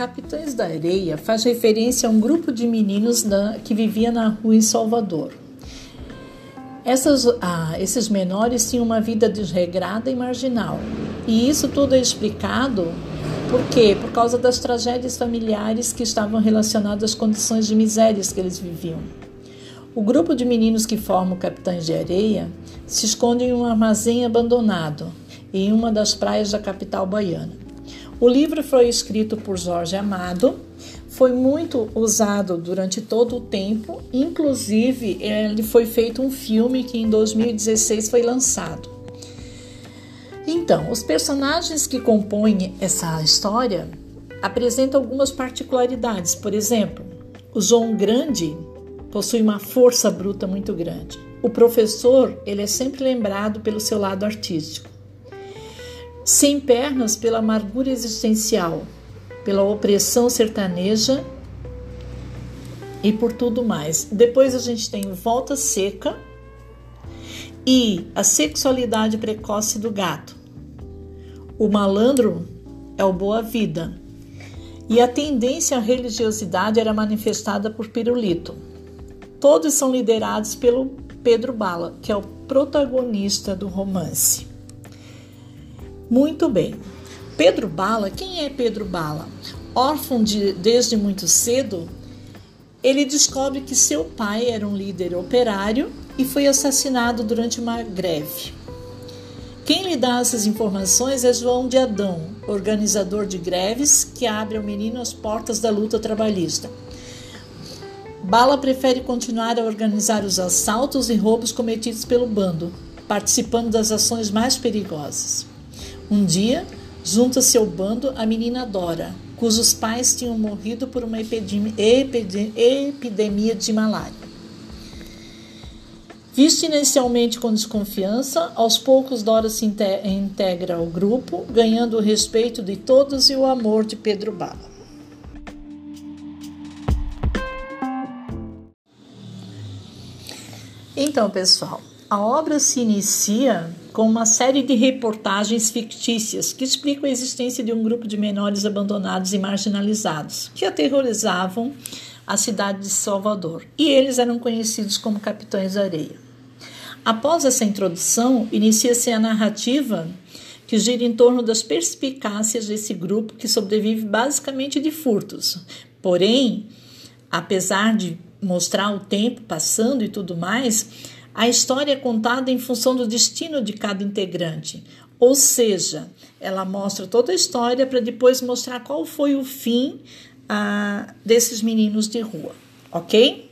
Capitães da Areia faz referência a um grupo de meninos que vivia na rua em Salvador. Essas, ah, esses menores tinham uma vida desregrada e marginal. E isso tudo é explicado por quê? Por causa das tragédias familiares que estavam relacionadas às condições de misérias que eles viviam. O grupo de meninos que formam Capitães de Areia se esconde em um armazém abandonado em uma das praias da capital baiana. O livro foi escrito por Jorge Amado, foi muito usado durante todo o tempo, inclusive ele foi feito um filme que em 2016 foi lançado. Então, os personagens que compõem essa história apresentam algumas particularidades. Por exemplo, o João Grande possui uma força bruta muito grande. O professor, ele é sempre lembrado pelo seu lado artístico sem pernas pela amargura existencial, pela opressão sertaneja e por tudo mais. Depois a gente tem Volta Seca e a sexualidade precoce do gato. O malandro é o boa vida. E a tendência à religiosidade era manifestada por Pirulito. Todos são liderados pelo Pedro Bala, que é o protagonista do romance. Muito bem. Pedro Bala, quem é Pedro Bala? Órfão de, desde muito cedo, ele descobre que seu pai era um líder operário e foi assassinado durante uma greve. Quem lhe dá essas informações é João de Adão, organizador de greves que abre ao menino as portas da luta trabalhista. Bala prefere continuar a organizar os assaltos e roubos cometidos pelo bando, participando das ações mais perigosas. Um dia, junta-se ao bando a menina Dora, cujos pais tinham morrido por uma epidemia, de malária. Visto inicialmente com desconfiança, aos poucos Dora se integra ao grupo, ganhando o respeito de todos e o amor de Pedro Bala. Então, pessoal, a obra se inicia com uma série de reportagens fictícias que explicam a existência de um grupo de menores abandonados e marginalizados que aterrorizavam a cidade de Salvador, e eles eram conhecidos como Capitães da Areia. Após essa introdução, inicia-se a narrativa que gira em torno das perspicácias desse grupo que sobrevive basicamente de furtos. Porém, apesar de mostrar o tempo passando e tudo mais, a história é contada em função do destino de cada integrante, ou seja, ela mostra toda a história para depois mostrar qual foi o fim ah, desses meninos de rua, ok?